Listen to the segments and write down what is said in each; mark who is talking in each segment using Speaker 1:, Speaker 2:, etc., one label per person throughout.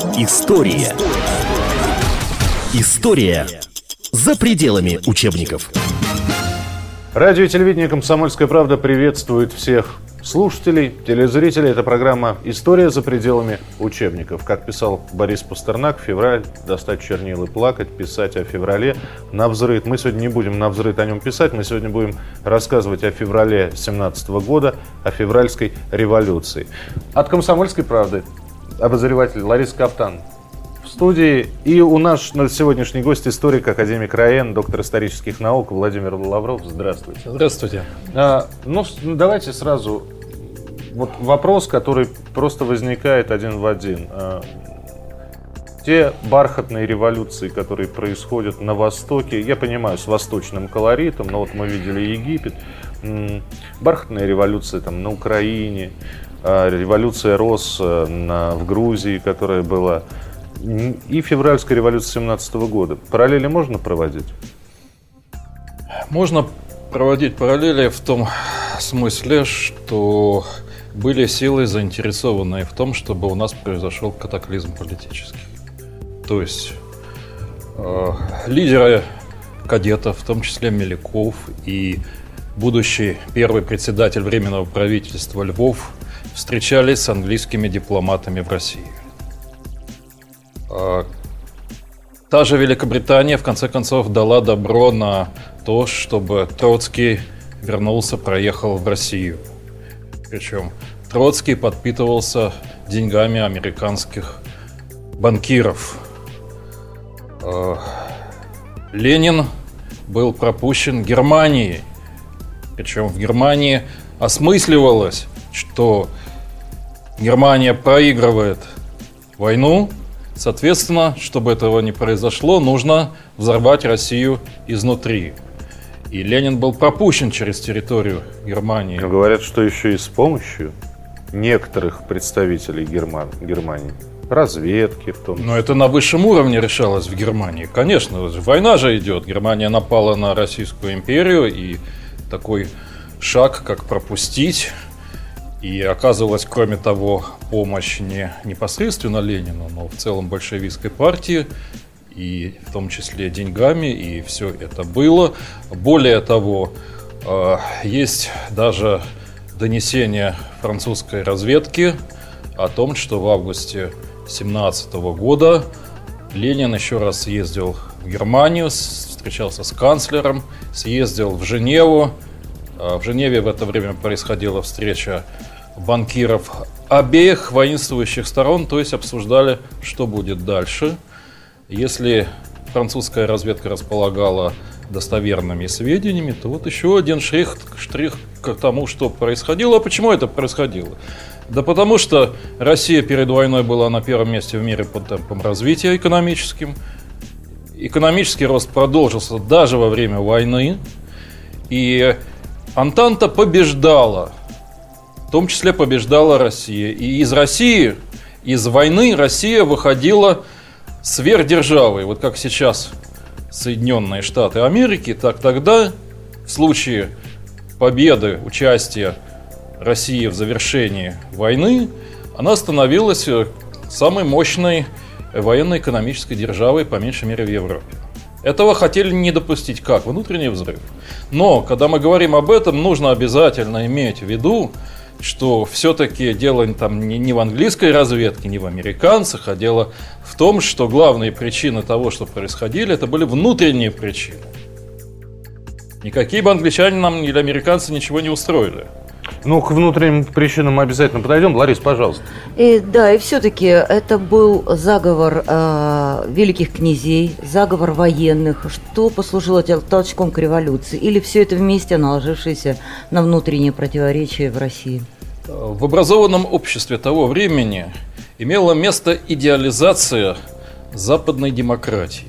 Speaker 1: История. История за пределами учебников.
Speaker 2: Радио и телевидение «Комсомольская правда» приветствует всех слушателей, телезрителей. Это программа «История за пределами учебников». Как писал Борис Пастернак, февраль, достать чернил и плакать, писать о феврале на взрыв. Мы сегодня не будем на взрыв о нем писать, мы сегодня будем рассказывать о феврале 17 года, о февральской революции. От «Комсомольской правды» обозреватель Лариса Каптан в студии. И у нас на сегодняшний гость историк, академик РАЭН, доктор исторических наук Владимир Лавров. Здравствуйте.
Speaker 3: Здравствуйте.
Speaker 2: А, ну, давайте сразу вот вопрос, который просто возникает один в один. А, те бархатные революции, которые происходят на Востоке, я понимаю, с восточным колоритом, но вот мы видели Египет, бархатная революция там на Украине, революция РОС э, в Грузии, которая была, и февральская революция 17 года. Параллели можно проводить?
Speaker 3: Можно проводить параллели в том смысле, что были силы, заинтересованные в том, чтобы у нас произошел катаклизм политический. То есть э, лидеры кадетов, в том числе Меляков и будущий первый председатель Временного правительства Львов, встречались с английскими дипломатами в России. А, та же Великобритания в конце концов дала добро на то, чтобы Троцкий вернулся, проехал в Россию. Причем Троцкий подпитывался деньгами американских банкиров. А, Ленин был пропущен Германией. Причем в Германии осмысливалось, что Германия проигрывает войну, соответственно, чтобы этого не произошло, нужно взорвать Россию изнутри. И Ленин был пропущен через территорию Германии.
Speaker 2: Но говорят, что еще и с помощью некоторых представителей Герман, Германии. Разведки в том числе.
Speaker 3: Но это на высшем уровне решалось в Германии. Конечно, война же идет. Германия напала на Российскую империю, и такой шаг, как пропустить и оказывалась, кроме того, помощь не непосредственно Ленину, но в целом большевистской партии, и в том числе деньгами, и все это было. Более того, э, есть даже донесение французской разведки о том, что в августе 17 года Ленин еще раз съездил в Германию, встречался с канцлером, съездил в Женеву. Э, в Женеве в это время происходила встреча банкиров обеих воинствующих сторон, то есть обсуждали, что будет дальше. Если французская разведка располагала достоверными сведениями, то вот еще один штрих, штрих к тому, что происходило. А почему это происходило? Да потому что Россия перед войной была на первом месте в мире по темпам развития экономическим. Экономический рост продолжился даже во время войны. И Антанта побеждала в том числе побеждала Россия. И из России, из войны Россия выходила сверхдержавой. Вот как сейчас Соединенные Штаты Америки, так тогда в случае победы, участия России в завершении войны, она становилась э, самой мощной военно-экономической державой, по меньшей мере, в Европе. Этого хотели не допустить как? Внутренний взрыв. Но, когда мы говорим об этом, нужно обязательно иметь в виду, что все-таки дело там не, в английской разведке, не в американцах, а дело в том, что главные причины того, что происходили, это были внутренние причины. Никакие бы англичане нам или американцы ничего не устроили.
Speaker 2: Ну, к внутренним причинам мы обязательно подойдем. Ларис, пожалуйста.
Speaker 4: И, да, и все-таки это был заговор э, великих князей, заговор военных, что послужило толчком к революции, или все это вместе наложившееся на внутренние противоречия в России?
Speaker 3: В образованном обществе того времени имела место идеализация западной демократии.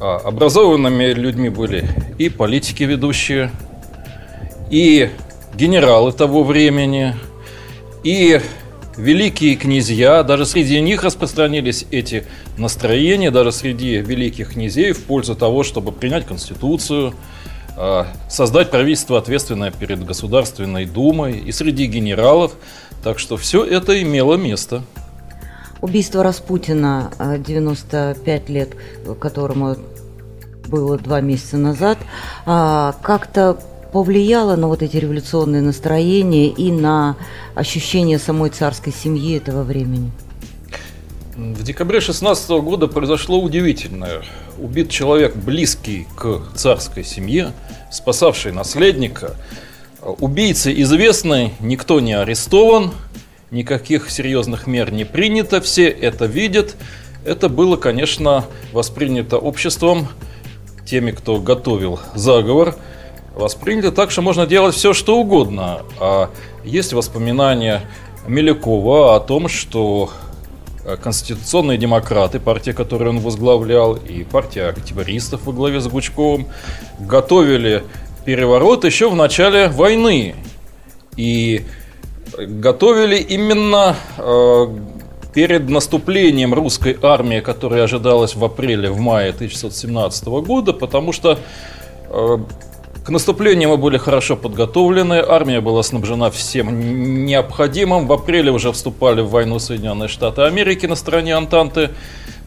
Speaker 3: А образованными людьми были и политики ведущие, и генералы того времени и великие князья, даже среди них распространились эти настроения, даже среди великих князей в пользу того, чтобы принять Конституцию, а, создать правительство, ответственное перед Государственной Думой и среди генералов. Так что все это имело место.
Speaker 4: Убийство Распутина, 95 лет, которому было два месяца назад, а, как-то повлияло на вот эти революционные настроения и на ощущение самой царской семьи этого времени?
Speaker 3: В декабре 16 года произошло удивительное. Убит человек, близкий к царской семье, спасавший наследника. Убийца известный, никто не арестован, никаких серьезных мер не принято, все это видят. Это было, конечно, воспринято обществом, теми, кто готовил заговор, воспринято так, что можно делать все, что угодно. А есть воспоминания Мелякова о том, что Э, конституционные демократы, партия, которую он возглавлял, и партия октябристов во главе с Гучковым, готовили переворот еще в начале войны. И готовили именно э, перед наступлением русской армии, которая ожидалась в апреле, в мае 1917 года, потому что э, к наступлению мы были хорошо подготовлены, армия была снабжена всем необходимым. В апреле уже вступали в войну Соединенные Штаты Америки на стороне Антанты.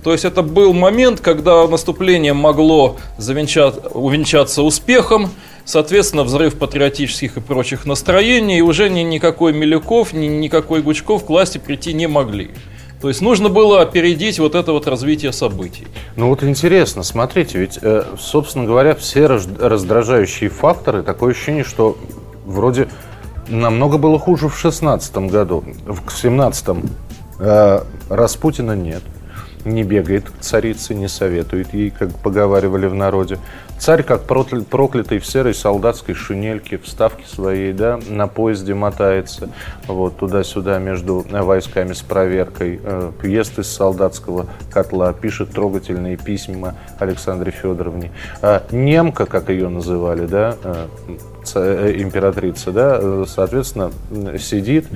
Speaker 3: То есть это был момент, когда наступление могло завенчать, увенчаться успехом, соответственно, взрыв патриотических и прочих настроений, и уже ни никакой Милюков, ни никакой Гучков к власти прийти не могли. То есть нужно было опередить вот это вот развитие событий.
Speaker 2: Ну вот интересно, смотрите, ведь, э, собственно говоря, все раздражающие факторы, такое ощущение, что вроде намного было хуже в 16 году. В 17 э, Распутина нет не бегает к царице, не советует ей, как поговаривали в народе. Царь, как проклятый в серой солдатской шинельке, в ставке своей, да, на поезде мотается, вот, туда-сюда между войсками с проверкой, э, ест из солдатского котла, пишет трогательные письма Александре Федоровне. А немка, как ее называли, да, э, э, императрица, да, э, соответственно, сидит,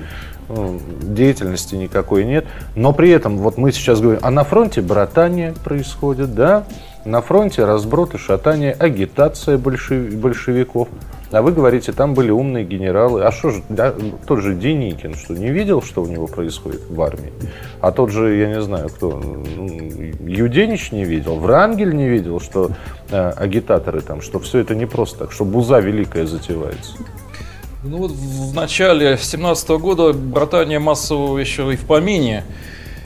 Speaker 2: деятельности никакой нет. Но при этом, вот мы сейчас говорим, а на фронте братание происходит, да? На фронте разброд и шатание, агитация большев, большевиков. А вы говорите, там были умные генералы. А что же, да, тот же Деникин, что не видел, что у него происходит в армии? А тот же, я не знаю, кто, Юденич не видел, Врангель не видел, что э, агитаторы там, что все это не просто так, что буза великая затевается.
Speaker 3: Ну вот в начале 17 года братания массового еще и в помине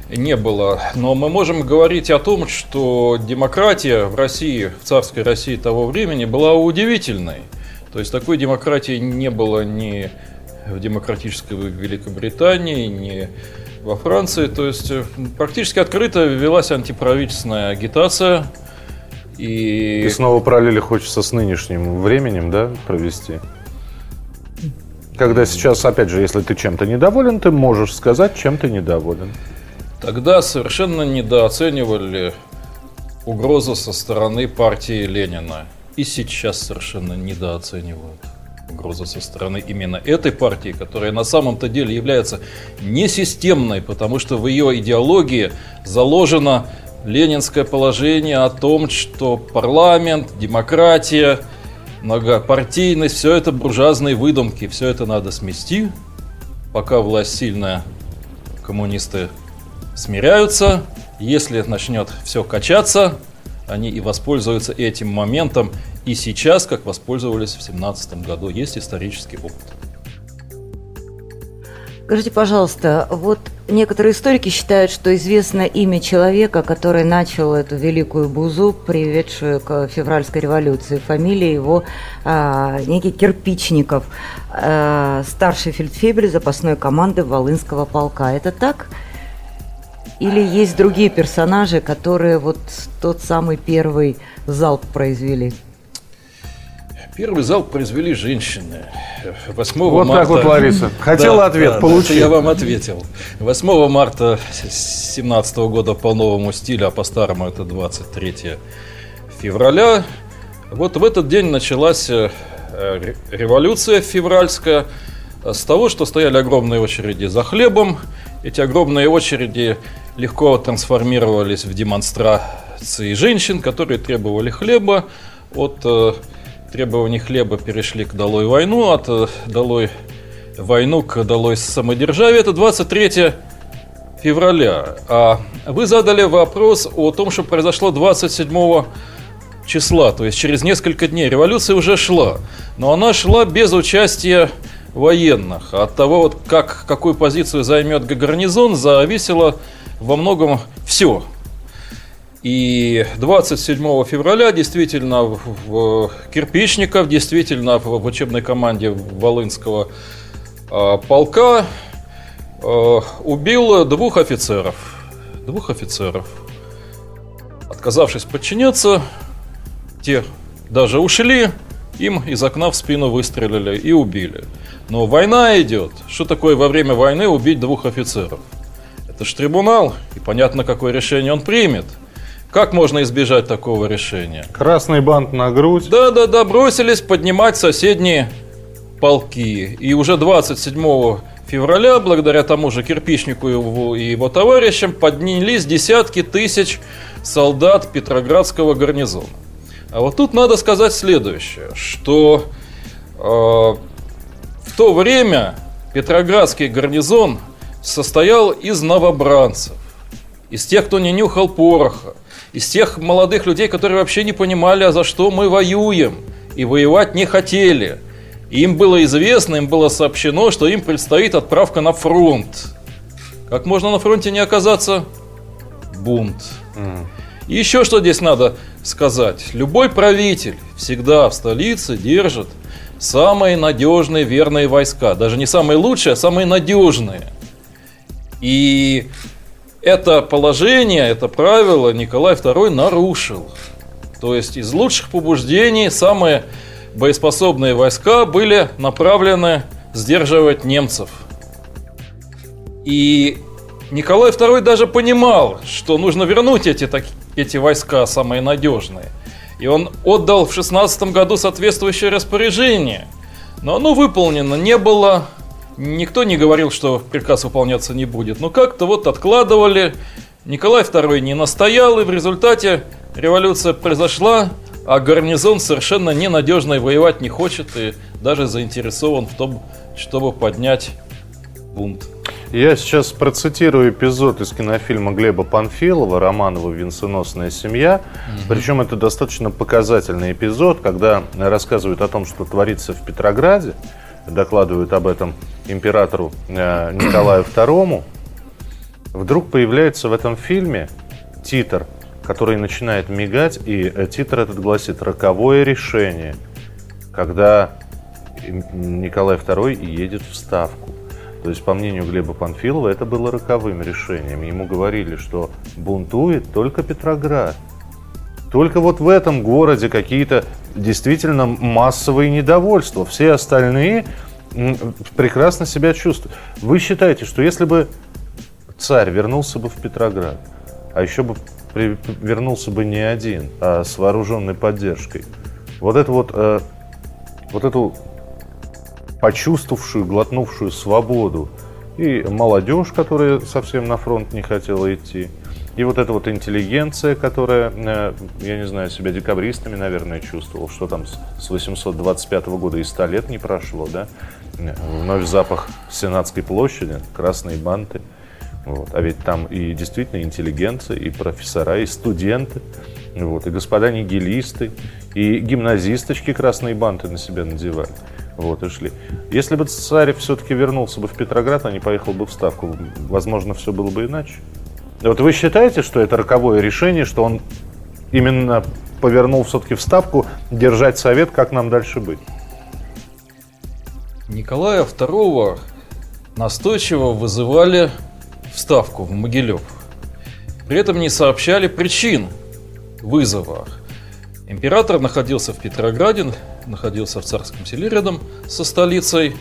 Speaker 3: не было. Но мы можем говорить о том, что демократия в России, в царской России того времени была удивительной. То есть такой демократии не было ни в демократической Великобритании, ни во Франции. То есть практически открыто велась антиправительственная агитация.
Speaker 2: И... и снова параллели хочется с нынешним временем, да, провести? Когда сейчас, опять же, если ты чем-то недоволен, ты можешь сказать, чем ты недоволен.
Speaker 3: Тогда совершенно недооценивали угрозу со стороны партии Ленина. И сейчас совершенно недооценивают угрозу со стороны именно этой партии, которая на самом-то деле является несистемной, потому что в ее идеологии заложено ленинское положение о том, что парламент, демократия – многопартийность, все это буржуазные выдумки, все это надо смести, пока власть сильная, коммунисты смиряются, если начнет все качаться, они и воспользуются этим моментом и сейчас, как воспользовались в 17 году. Есть исторический опыт.
Speaker 4: Скажите, пожалуйста, вот некоторые историки считают, что известно имя человека, который начал эту великую бузу, приведшую к февральской революции. Фамилия его а, некий Кирпичников, а, старший фельдфебель запасной команды Волынского полка. Это так? Или есть другие персонажи, которые вот тот самый первый залп произвели?
Speaker 3: Первый зал произвели женщины. 8
Speaker 2: вот марта... так вот, Лариса. Хотела да, ответ, да, получил.
Speaker 3: я вам ответил. 8 марта 2017 года по новому стилю, а по старому это 23 февраля. Вот в этот день началась э, революция февральская с того, что стояли огромные очереди за хлебом. Эти огромные очереди легко трансформировались в демонстрации женщин, которые требовали хлеба от требований хлеба перешли к «Долой войну», от э, «Долой войну» к «Долой самодержавие». Это 23 февраля. А вы задали вопрос о том, что произошло 27 числа, то есть через несколько дней. Революция уже шла, но она шла без участия военных. От того, вот как, какую позицию займет гарнизон, зависело во многом все. И 27 февраля действительно в, в Кирпичников, действительно в, в учебной команде Волынского э, полка э, убил двух офицеров. Двух офицеров. Отказавшись подчиняться, те даже ушли, им из окна в спину выстрелили и убили. Но война идет. Что такое во время войны убить двух офицеров? Это ж трибунал, и понятно, какое решение он примет. Как можно избежать такого решения?
Speaker 2: Красный бант на грудь.
Speaker 3: Да-да-да, бросились поднимать соседние полки. И уже 27 февраля, благодаря тому же Кирпичнику и его, и его товарищам, поднялись десятки тысяч солдат Петроградского гарнизона. А вот тут надо сказать следующее, что э, в то время Петроградский гарнизон состоял из новобранцев, из тех, кто не нюхал пороха, из тех молодых людей, которые вообще не понимали, а за что мы воюем, и воевать не хотели. И им было известно, им было сообщено, что им предстоит отправка на фронт. Как можно на фронте не оказаться? Бунт. Mm. И еще что здесь надо сказать. Любой правитель всегда в столице держит самые надежные верные войска. Даже не самые лучшие, а самые надежные. И это положение, это правило Николай II нарушил. То есть из лучших побуждений самые боеспособные войска были направлены сдерживать немцев. И Николай II даже понимал, что нужно вернуть эти, так, эти войска самые надежные. И он отдал в 16 году соответствующее распоряжение. Но оно выполнено не было. Никто не говорил, что приказ выполняться не будет. Но как-то вот откладывали. Николай II не настоял, и в результате революция произошла, а гарнизон совершенно ненадежно воевать не хочет и даже заинтересован в том, чтобы поднять бунт.
Speaker 2: Я сейчас процитирую эпизод из кинофильма Глеба Панфилова «Романова венценосная семья». Угу. Причем это достаточно показательный эпизод, когда рассказывают о том, что творится в Петрограде, докладывают об этом императору э, Николаю II. Вдруг появляется в этом фильме титр, который начинает мигать, и э, титр этот гласит «Роковое решение», когда Николай II едет в Ставку. То есть, по мнению Глеба Панфилова, это было роковым решением. Ему говорили, что бунтует только Петроград. Только вот в этом городе какие-то действительно массовые недовольства. Все остальные прекрасно себя чувствуют. Вы считаете, что если бы царь вернулся бы в Петроград, а еще бы при, вернулся бы не один, а с вооруженной поддержкой, вот это вот, э, вот эту почувствовавшую, глотнувшую свободу. И молодежь, которая совсем на фронт не хотела идти. И вот эта вот интеллигенция, которая, э, я не знаю, себя декабристами, наверное, чувствовал, что там с 825 года и 100 лет не прошло, да? Вновь запах Сенатской площади, красные банты. Вот. А ведь там и действительно интеллигенция, и профессора, и студенты, вот, и господа нигилисты, и гимназисточки красные банты на себя надевали. Вот, и шли. Если бы царь все-таки вернулся бы в Петроград, а не поехал бы в Ставку, возможно, все было бы иначе. Вот вы считаете, что это роковое решение, что он именно повернул все-таки в Ставку, держать совет, как нам дальше быть?
Speaker 3: Николая II настойчиво вызывали в Ставку, в Могилев. При этом не сообщали причин вызова. Император находился в Петрограде, находился в царском селе рядом со столицей.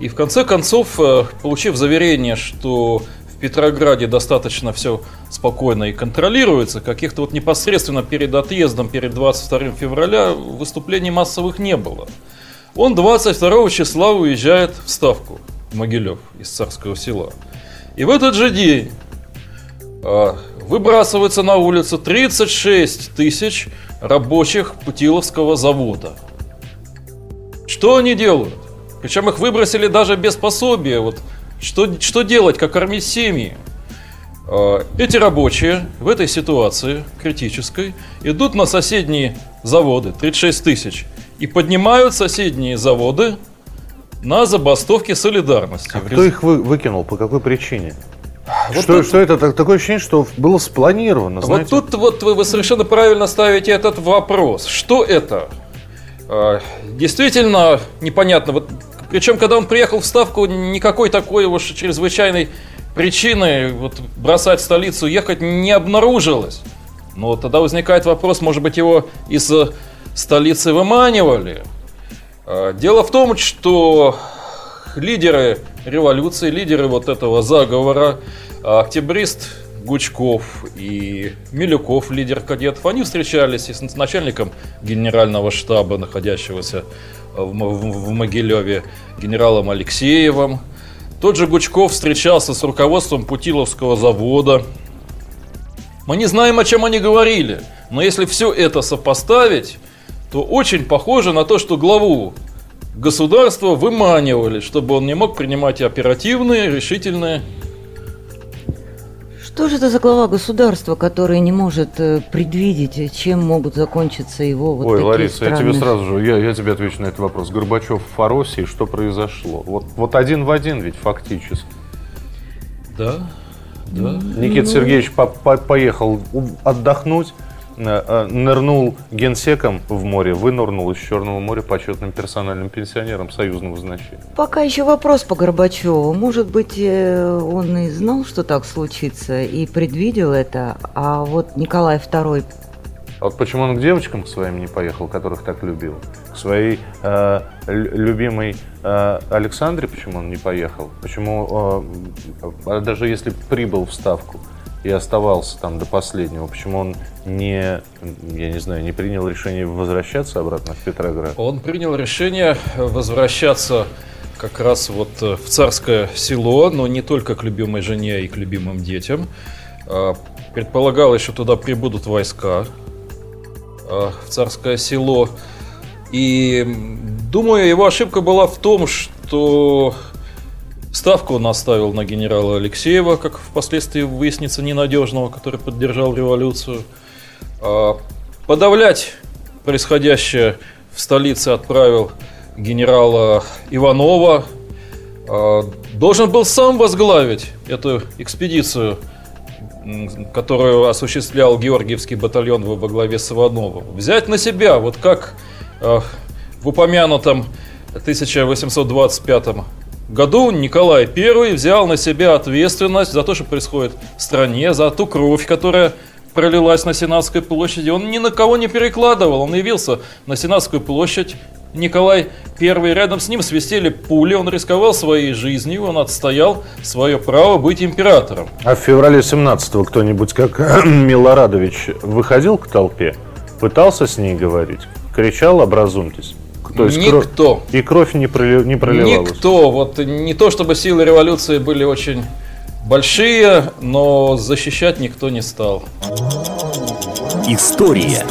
Speaker 3: И в конце концов, э, получив заверение, что Петрограде достаточно все спокойно и контролируется, каких-то вот непосредственно перед отъездом, перед 22 февраля выступлений массовых не было. Он 22 числа уезжает в Ставку, в Могилев, из царского села. И в этот же день э, выбрасывается на улицу 36 тысяч рабочих Путиловского завода. Что они делают? Причем их выбросили даже без пособия. Вот что, что делать, как кормить семьи? Э, эти рабочие в этой ситуации критической идут на соседние заводы, 36 тысяч, и поднимают соседние заводы на забастовке солидарности.
Speaker 2: А кто их вы, выкинул? По какой причине? Вот что, тут, что это такое ощущение, что было спланировано?
Speaker 3: Знаете? Вот тут вот вы, вы совершенно правильно ставите этот вопрос. Что это? А, действительно непонятно. Вот, причем, когда он приехал в Ставку, никакой такой уж чрезвычайной причины вот, бросать столицу, ехать не обнаружилось. Но тогда возникает вопрос, может быть, его из столицы выманивали. А, дело в том, что лидеры революции, лидеры вот этого заговора, а, октябрист Гучков и Милюков, лидер кадетов, они встречались и с начальником генерального штаба, находящегося в Могилеве, генералом Алексеевым. Тот же Гучков встречался с руководством Путиловского завода. Мы не знаем, о чем они говорили, но если все это сопоставить, то очень похоже на то, что главу государства выманивали, чтобы он не мог принимать оперативные, решительные
Speaker 4: что же это за глава государства, который не может э, предвидеть, чем могут закончиться его вот
Speaker 2: Ой,
Speaker 4: такие
Speaker 2: Лариса,
Speaker 4: странные...
Speaker 2: я тебе сразу же, я, я тебе отвечу на этот вопрос. Горбачев в Фаросе, что произошло? Вот, вот один в один ведь фактически.
Speaker 3: Да, да.
Speaker 2: Никита ну... Сергеевич по -по поехал отдохнуть, Э, э, нырнул генсеком в море, вынырнул из Черного моря почетным персональным пенсионером союзного значения.
Speaker 4: Пока еще вопрос по Горбачеву. Может быть, э, он и знал, что так случится, и предвидел это, а вот Николай II
Speaker 2: а вот почему он к девочкам к своим не поехал, которых так любил? К своей э, любимой э, Александре почему он не поехал? Почему, э, даже если прибыл в Ставку, и оставался там до последнего. Почему он не, я не знаю, не принял решение возвращаться обратно в Петроград?
Speaker 3: Он принял решение возвращаться как раз вот э, в царское село, но не только к любимой жене и к любимым детям. А, предполагалось, что туда прибудут войска а, в царское село. И думаю, его ошибка была в том, что Ставку он оставил на генерала Алексеева, как впоследствии выяснится, ненадежного, который поддержал революцию. А, подавлять происходящее в столице отправил генерала Иванова. А, должен был сам возглавить эту экспедицию, которую осуществлял Георгиевский батальон во главе с Ивановым. Взять на себя, вот как а, в упомянутом 1825 году Николай I взял на себя ответственность за то, что происходит в стране, за ту кровь, которая пролилась на Сенатской площади. Он ни на кого не перекладывал, он явился на Сенатскую площадь. Николай I рядом с ним свистели пули, он рисковал своей жизнью, он отстоял свое право быть императором.
Speaker 2: А в феврале 17-го кто-нибудь, как Милорадович, выходил к толпе, пытался с ней говорить, кричал «образумьтесь»?
Speaker 3: То есть Никто.
Speaker 2: Кровь, и кровь не, проли, не проливалась?
Speaker 3: Никто. Вот не то, чтобы силы революции были очень большие, но защищать никто не стал.
Speaker 1: История.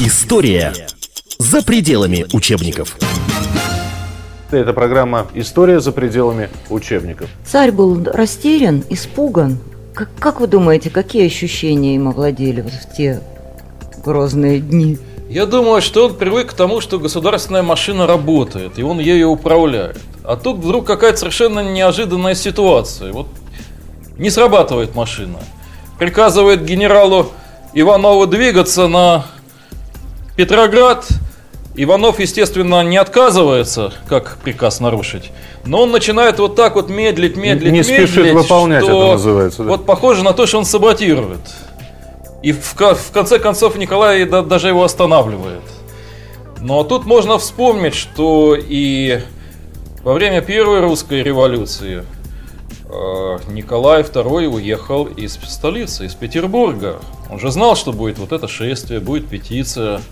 Speaker 1: История за пределами учебников.
Speaker 2: Это программа «История за пределами учебников».
Speaker 4: Царь был растерян, испуган. Как, как вы думаете, какие ощущения им овладели вот в те грозные дни?
Speaker 3: Я думаю, что он привык к тому, что государственная машина работает, и он ею управляет. А тут вдруг какая-то совершенно неожиданная ситуация. Вот не срабатывает машина. Приказывает генералу Иванову двигаться на Петроград. Иванов, естественно, не отказывается, как приказ нарушить. Но он начинает вот так вот медлить, медлить,
Speaker 2: не
Speaker 3: медлить. Не
Speaker 2: спешит выполнять, это называется.
Speaker 3: Да? Вот похоже на то, что он саботирует. И в, в конце концов Николай да, даже его останавливает. Но тут можно вспомнить, что и во время Первой русской революции э, Николай II уехал из столицы, из Петербурга. Он же знал, что будет вот это шествие, будет петиция.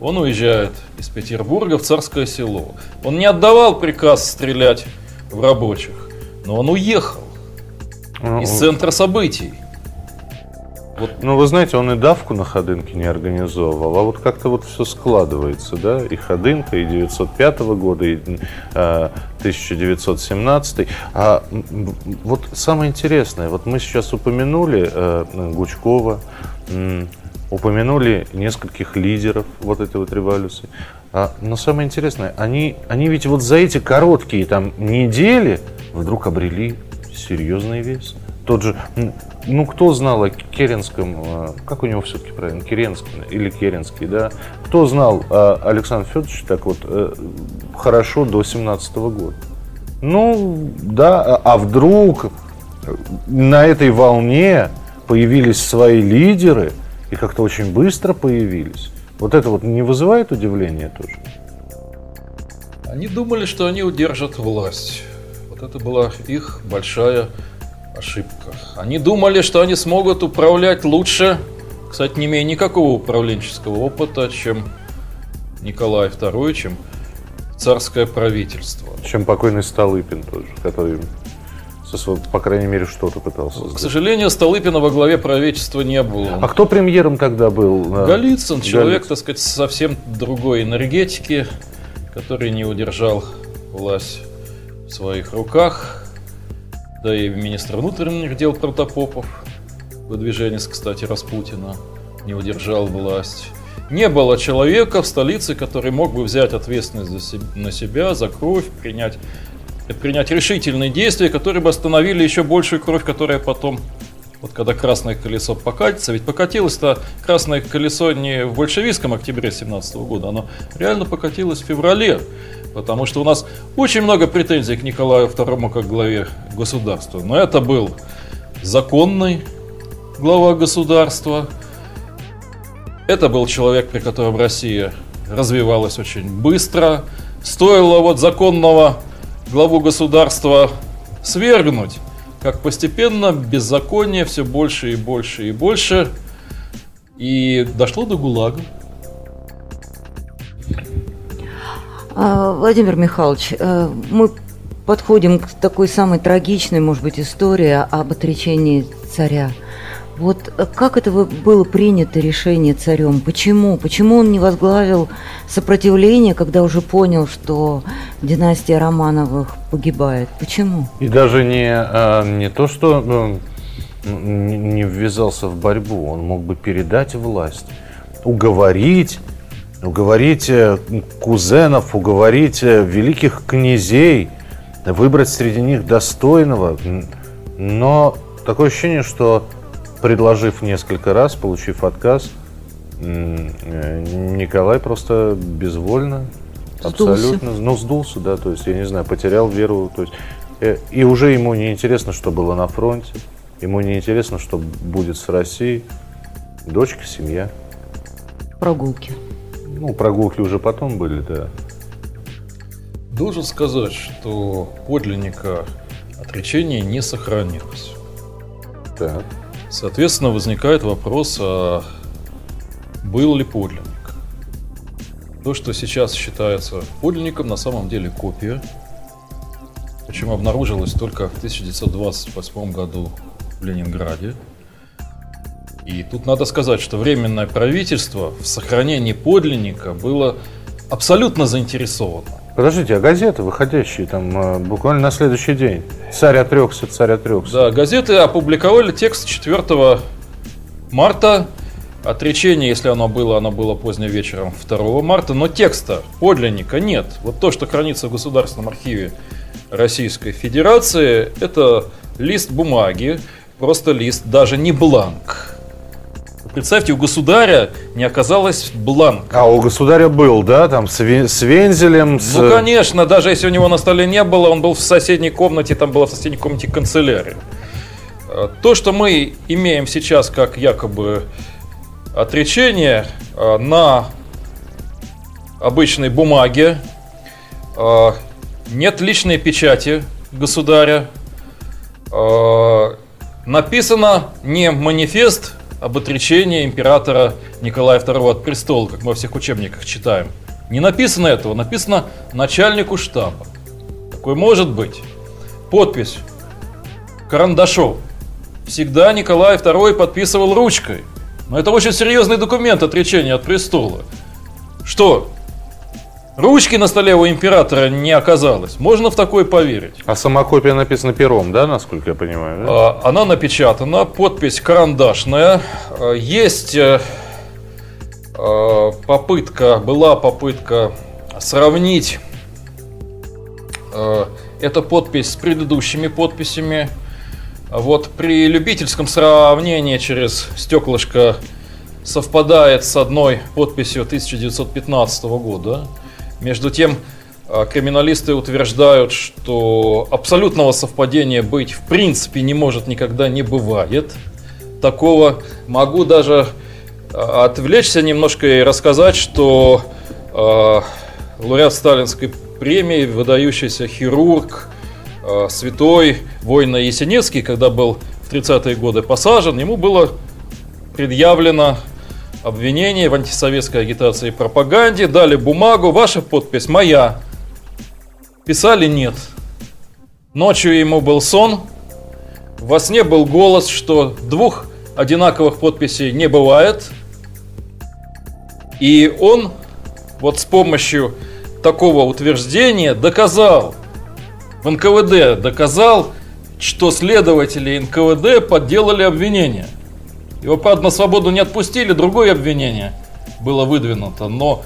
Speaker 3: Он уезжает из Петербурга в Царское село. Он не отдавал приказ стрелять в рабочих, но он уехал ну, из центра событий.
Speaker 2: Вот. Ну, вы знаете, он и давку на Ходынке не организовывал, а вот как-то вот все складывается, да, и Ходынка, и 905 года, и э, 1917. А вот самое интересное, вот мы сейчас упомянули э, Гучкова, э, упомянули нескольких лидеров вот этой вот революции. А, но самое интересное, они, они ведь вот за эти короткие там недели вдруг обрели серьезный вес. Тот же, ну кто знал о Керенском, а, как у него все-таки правильно, Керенский или Керенский, да? Кто знал о Александре Федоровиче так вот э, хорошо до 17 года? Ну, да, а, а вдруг на этой волне появились свои лидеры, и как-то очень быстро появились. Вот это вот не вызывает удивления тоже?
Speaker 3: Они думали, что они удержат власть. Вот это была их большая ошибка. Они думали, что они смогут управлять лучше, кстати, не имея никакого управленческого опыта, чем Николай II, чем царское правительство.
Speaker 2: Чем покойный Столыпин тоже, который, со, по крайней мере, что-то пытался
Speaker 3: К сожалению, Столыпина во главе правительства не было.
Speaker 2: А кто премьером тогда был?
Speaker 3: Голицын, человек, Голицын. так сказать, совсем другой энергетики, который не удержал власть в своих руках да и министр внутренних дел Протопопов, выдвиженец, кстати, Распутина, не удержал власть. Не было человека в столице, который мог бы взять ответственность за себя, на себя, за кровь, принять, принять решительные действия, которые бы остановили еще большую кровь, которая потом, вот когда красное колесо покатится, ведь покатилось-то красное колесо не в большевистском октябре 17 года, оно реально покатилось в феврале Потому что у нас очень много претензий к Николаю II как главе государства. Но это был законный глава государства. Это был человек, при котором Россия развивалась очень быстро. Стоило вот законного главу государства свергнуть, как постепенно беззаконие все больше и больше и больше. И дошло до ГУЛАГа.
Speaker 4: Владимир Михайлович, э, мы подходим к такой самой трагичной, может быть, истории об отречении царя. Вот э, как это было принято решение царем? Почему? Почему он не возглавил сопротивление, когда уже понял, что династия Романовых погибает? Почему?
Speaker 2: И даже не, а, не то, что ну, не ввязался в борьбу, он мог бы передать власть, уговорить уговорить кузенов, уговорить великих князей, выбрать среди них достойного. Но такое ощущение, что предложив несколько раз, получив отказ, Николай просто безвольно, сдулся. абсолютно, ну сдулся, да, то есть я не знаю, потерял веру, то есть э, и уже ему не интересно, что было на фронте, ему не интересно, что будет с Россией, дочка, семья,
Speaker 4: прогулки.
Speaker 2: Ну, прогулки уже потом были, да.
Speaker 3: Должен сказать, что подлинника отречения не сохранилось.
Speaker 2: Так.
Speaker 3: Соответственно, возникает вопрос, а был ли подлинник? То, что сейчас считается подлинником, на самом деле копия. Причем обнаружилось только в 1928 году в Ленинграде. И тут надо сказать, что Временное правительство в сохранении подлинника было абсолютно заинтересовано.
Speaker 2: Подождите, а газеты, выходящие там э, буквально на следующий день? Царь отрекся, царь отрекся.
Speaker 3: Да, газеты опубликовали текст 4 марта. Отречение, если оно было, оно было поздним вечером 2 марта, но текста, подлинника нет. Вот то, что хранится в Государственном архиве Российской Федерации, это лист бумаги, просто лист, даже не бланк. Представьте, у государя не оказалось бланка.
Speaker 2: А у государя был, да, там с, с вензелем? С...
Speaker 3: Ну, конечно, даже если у него на столе не было, он был в соседней комнате, там была в соседней комнате канцелярия. А, то, что мы имеем сейчас как якобы отречение а, на обычной бумаге, а, нет личной печати государя, написано не манифест об отречении императора Николая II от престола, как мы во всех учебниках читаем. Не написано этого, написано начальнику штаба. Такой может быть. Подпись карандашом. всегда Николай II подписывал ручкой. Но это очень серьезный документ отречения от престола. Что? Ручки на столе у императора не оказалось. Можно в такое поверить.
Speaker 2: А сама копия написана пером, да, насколько я понимаю? Да?
Speaker 3: А, Она напечатана, подпись карандашная. А, Есть э, э, попытка, была попытка сравнить э, эту подпись с предыдущими подписями. А Вот при любительском сравнении через стеклышко совпадает с одной подписью 1915 года. Между тем, а, криминалисты утверждают, что абсолютного совпадения быть в принципе не может, никогда не бывает. Такого могу даже а, отвлечься немножко и рассказать, что а, лауреат Сталинской премии, выдающийся хирург, а, святой Война Есенинский, когда был в 30-е годы посажен, ему было предъявлено обвинение в антисоветской агитации и пропаганде, дали бумагу, ваша подпись моя. Писали нет. Ночью ему был сон, во сне был голос, что двух одинаковых подписей не бывает. И он вот с помощью такого утверждения доказал, в НКВД доказал, что следователи НКВД подделали обвинение. Его, правда, на свободу не отпустили, другое обвинение было выдвинуто, но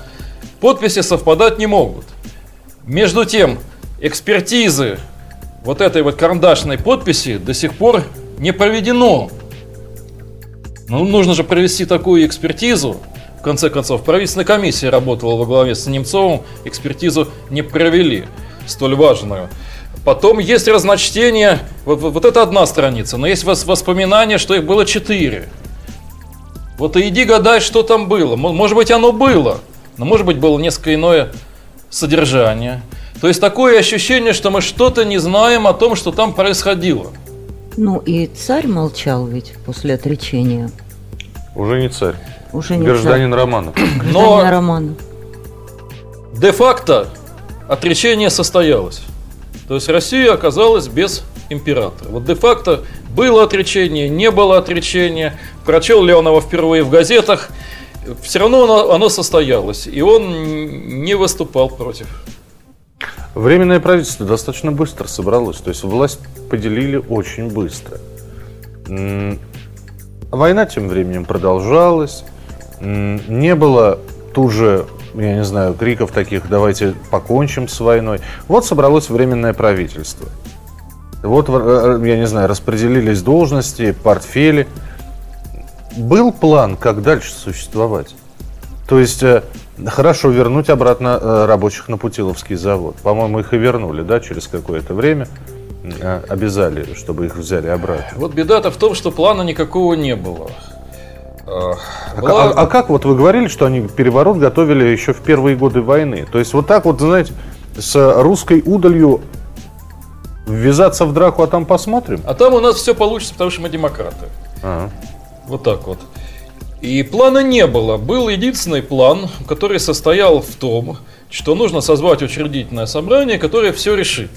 Speaker 3: подписи совпадать не могут. Между тем, экспертизы вот этой вот карандашной подписи до сих пор не проведено. Ну, нужно же провести такую экспертизу. В конце концов, правительственная комиссия работала во главе с Немцовым, экспертизу не провели, столь важную. Потом есть разночтение, вот, вот, вот это одна страница, но есть вос- воспоминания, что их было четыре. Вот и иди гадай, что там было. Мо- Может быть, оно было, но может быть, было несколько иное содержание. То есть такое ощущение, что мы что-то не знаем о том, что там происходило.
Speaker 4: Ну и царь молчал ведь после отречения.
Speaker 2: Уже не царь.
Speaker 4: Уже не
Speaker 2: Гражданин Романов.
Speaker 4: царь. Гражданин
Speaker 3: Но-
Speaker 4: Романов.
Speaker 3: Де-факто отречение состоялось. То есть Россия оказалась без императора. Вот де-факто было отречение, не было отречения. Прочел его впервые в газетах, все равно оно, оно состоялось. И он не выступал против.
Speaker 2: Временное правительство достаточно быстро собралось, то есть власть поделили очень быстро. Война тем временем продолжалась, не было тут же, я не знаю, криков таких «давайте покончим с войной». Вот собралось временное правительство. Вот, э, я не знаю, распределились должности, портфели. Был план, как дальше существовать? То есть, э, хорошо, вернуть обратно э, рабочих на Путиловский завод. По-моему, их и вернули, да, через какое-то время. Э, Обязали, чтобы их взяли обратно.
Speaker 3: Вот беда-то в том, что плана никакого не было. А,
Speaker 2: А,
Speaker 3: была-
Speaker 2: а- а как вот вы говорили, что они переворот готовили еще в первые годы войны? То есть вот так вот, знаете, с русской удалью ввязаться в драку, а там посмотрим?
Speaker 3: а там у нас все получится, потому что мы демократы.
Speaker 2: Ага.
Speaker 3: Вот так вот. И плана не было. Был единственный план, который состоял в том, что нужно созвать учредительное собрание, которое все решит.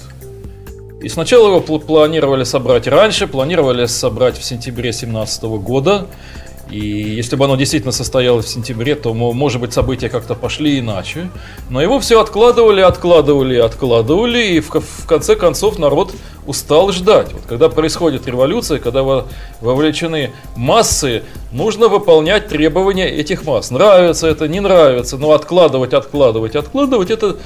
Speaker 3: И сначала его пл- планировали собрать раньше, планировали собрать в сентябре 2017 года. И если бы оно действительно состоялось в сентябре, то, мо- может быть, события как-то пошли иначе. Но его все откладывали, откладывали, откладывали, и в, в конце концов народ устал ждать. Вот когда происходит революция, когда во- вовлечены массы, нужно выполнять требования этих масс. Нравится это, не нравится, но откладывать, откладывать, откладывать, это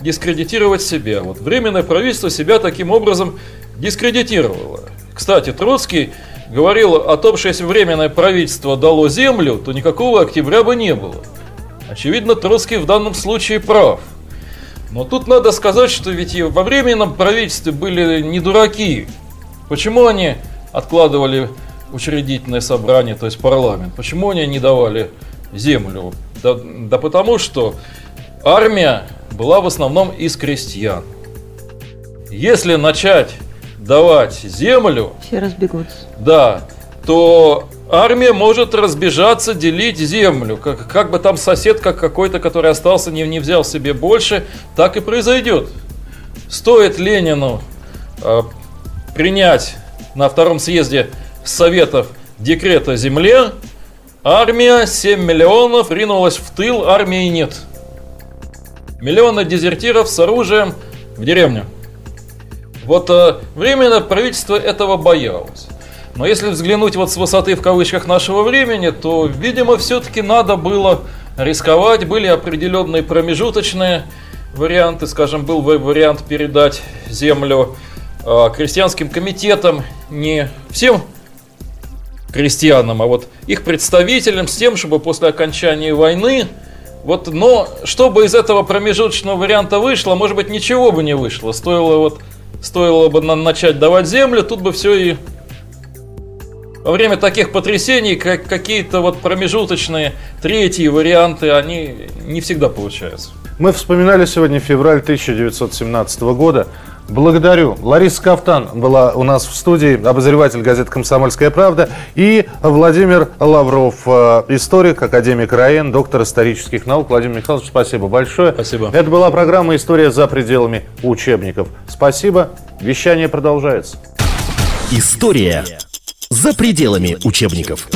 Speaker 3: дискредитировать себя. Вот Временное правительство себя таким образом дискредитировало. Кстати, Троцкий говорил о том, что если Временное правительство дало землю, то никакого октября бы не было. Очевидно, Троцкий в данном случае прав. Но тут надо сказать, что ведь и во Временном правительстве были не дураки. Почему они откладывали учредительное собрание, то есть парламент? Почему они не давали землю? Да, да потому что армия была в основном из крестьян. Если начать давать землю,
Speaker 4: Все разбегутся.
Speaker 3: да, то армия может разбежаться, делить землю. Как, как бы там сосед, как какой-то, который остался, не, не взял себе больше, так и произойдет. Стоит Ленину э, принять на втором съезде Советов декрет о земле, армия 7 миллионов ринулась в тыл, армии нет. Миллионы дезертиров с оружием в деревню. Вот э, временно правительство этого боялось. Но если взглянуть вот с высоты в кавычках нашего времени, то, видимо, все-таки надо было рисковать. Были определенные промежуточные варианты. Скажем, был вариант передать землю э, крестьянским комитетам не всем крестьянам, а вот их представителям с тем, чтобы после окончания войны вот, но чтобы из этого промежуточного варианта вышло, может быть, ничего бы не вышло. Стоило вот, стоило бы начать давать землю, тут бы все и во время таких потрясений как какие-то вот промежуточные третьи варианты, они не всегда получаются.
Speaker 2: Мы вспоминали сегодня февраль 1917 года. Благодарю. Лариса Кафтан была у нас в студии, обозреватель газеты «Комсомольская правда», и Владимир Лавров, э, историк, академик РАЭН, доктор исторических наук. Владимир Михайлович, спасибо большое.
Speaker 3: Спасибо.
Speaker 2: Это была программа «История за пределами учебников». Спасибо. Вещание продолжается.
Speaker 1: История за пределами учебников.